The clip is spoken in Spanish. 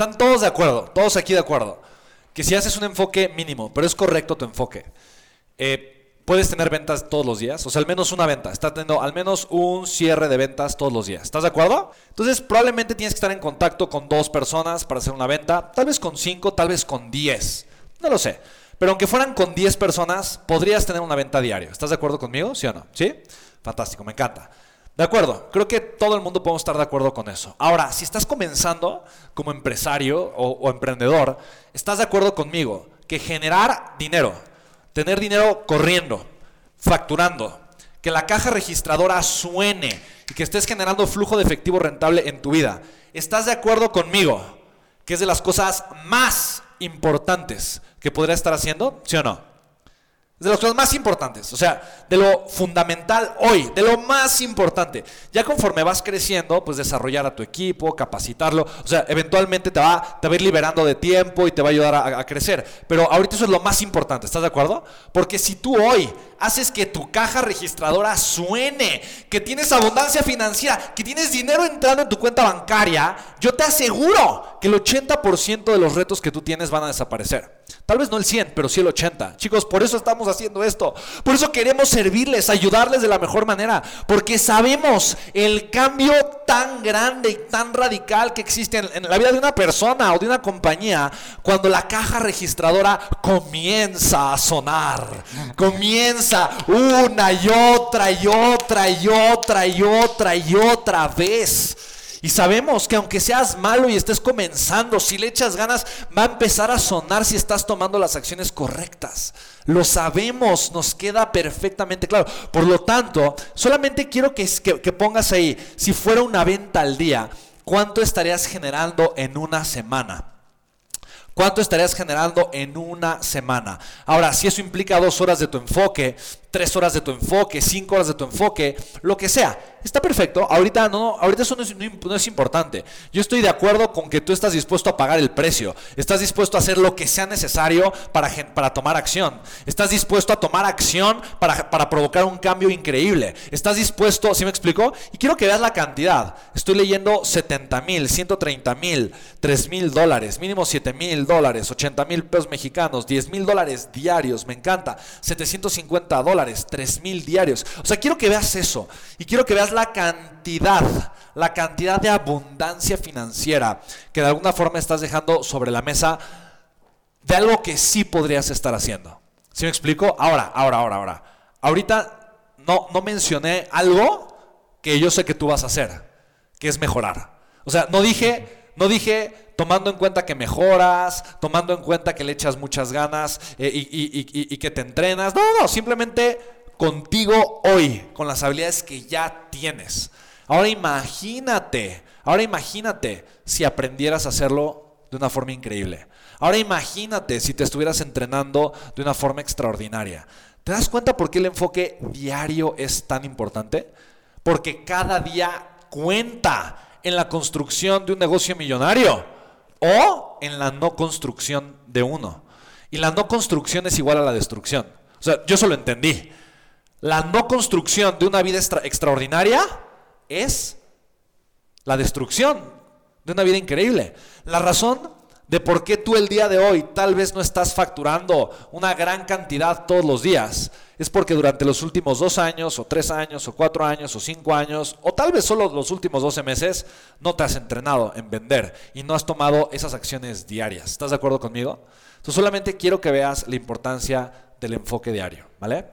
Están todos de acuerdo, todos aquí de acuerdo. Que si haces un enfoque mínimo, pero es correcto tu enfoque, eh, puedes tener ventas todos los días, o sea, al menos una venta. Estás teniendo al menos un cierre de ventas todos los días. ¿Estás de acuerdo? Entonces, probablemente tienes que estar en contacto con dos personas para hacer una venta, tal vez con cinco, tal vez con diez. No lo sé. Pero aunque fueran con diez personas, podrías tener una venta diaria. ¿Estás de acuerdo conmigo? ¿Sí o no? ¿Sí? Fantástico, me encanta. De acuerdo, creo que todo el mundo podemos estar de acuerdo con eso. Ahora, si estás comenzando como empresario o, emprendedor, ¿estás de acuerdo conmigo que generar dinero, tener dinero corriendo, facturando, que la caja registradora suene y que estés generando flujo de efectivo rentable en tu vida, ¿estás de acuerdo conmigo que es de las cosas más importantes que podrías estar haciendo? ¿Sí o no? De las cosas más importantes, o sea, de lo fundamental hoy, de lo más importante. Ya conforme vas creciendo, pues desarrollar a tu equipo, capacitarlo, o sea, eventualmente te va, te va a ir liberando de tiempo y te va a ayudar a, a crecer. Pero ahorita eso es lo más importante, ¿estás de acuerdo? Porque si tú hoy haces que tu caja registradora suene, que tienes abundancia financiera, que tienes dinero entrando en tu cuenta bancaria, yo te aseguro que el 80% de los retos que tú tienes van a desaparecer. Tal vez no el 100, pero sí el 80. Chicos, por eso estamos haciendo esto. Por eso queremos servirles, ayudarles de la mejor manera. Porque sabemos el cambio tan grande y tan radical que existe en, la vida de una persona o de una compañía cuando la caja registradora comienza a sonar. Comienza una y otra y otra y otra y otra y otra vez. Y sabemos que aunque seas malo y estés comenzando, si le echas ganas, va a empezar a sonar si estás tomando las acciones correctas. Lo sabemos, nos queda perfectamente claro. Por lo tanto, solamente quiero que, que, pongas ahí, si fuera una venta al día, ¿cuánto estarías generando en una semana? ¿Cuánto estarías generando en una semana? Ahora, si eso implica dos horas de tu enfoque, tres horas de tu enfoque, cinco horas de tu enfoque, lo que sea, está perfecto. Ahorita no, ahorita eso no es, importante. Yo estoy de acuerdo con que tú estás dispuesto a pagar el precio. Estás dispuesto a hacer lo que sea necesario para, para tomar acción. Estás dispuesto a tomar acción para, para provocar un cambio increíble. Estás dispuesto, ¿sí me explico? Y quiero que veas la cantidad. Estoy leyendo 70 mil, 130 mil, 3 mil dólares, mínimo 7 mil dólares, 80 mil pesos mexicanos, 10 mil dólares diarios, me encanta, 750 dólares, 3 mil diarios. O sea, quiero que veas eso y quiero que veas la cantidad, la cantidad de abundancia financiera que de alguna forma estás dejando sobre la mesa de algo que sí podrías estar haciendo. ¿Sí me explico? Ahora, ahora, ahora, ahora. Ahorita no, no mencioné algo que yo sé que tú vas a hacer, que es mejorar. O sea, no dije, no dije tomando en cuenta que mejoras, tomando en cuenta que le echas muchas ganas eh, y, y que te entrenas. No, no, simplemente contigo hoy, con las habilidades que ya tienes. Ahora imagínate, ahora imagínate si aprendieras a hacerlo de una forma increíble. Ahora imagínate si te estuvieras entrenando de una forma extraordinaria. ¿Te das cuenta por qué el enfoque diario es tan importante? Porque cada día cuenta en la construcción de un negocio millonario o en la no construcción de uno. Y la no construcción es igual a la destrucción. O sea, yo solo entendí. La no construcción de una vida extraordinaria es la destrucción de una vida increíble. La razón de por qué tú el día de hoy tal vez no estás facturando una gran cantidad todos los días es porque durante los últimos dos años, o tres años, o cuatro años, o cinco años, o tal vez solo los últimos 12 meses, no te has entrenado en vender y no has tomado esas acciones diarias. ¿Estás de acuerdo conmigo? Entonces solamente quiero que veas la importancia del enfoque diario, ¿vale?